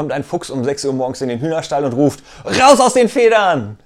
kommt ein Fuchs um 6 Uhr morgens in den Hühnerstall und ruft, raus aus den Federn!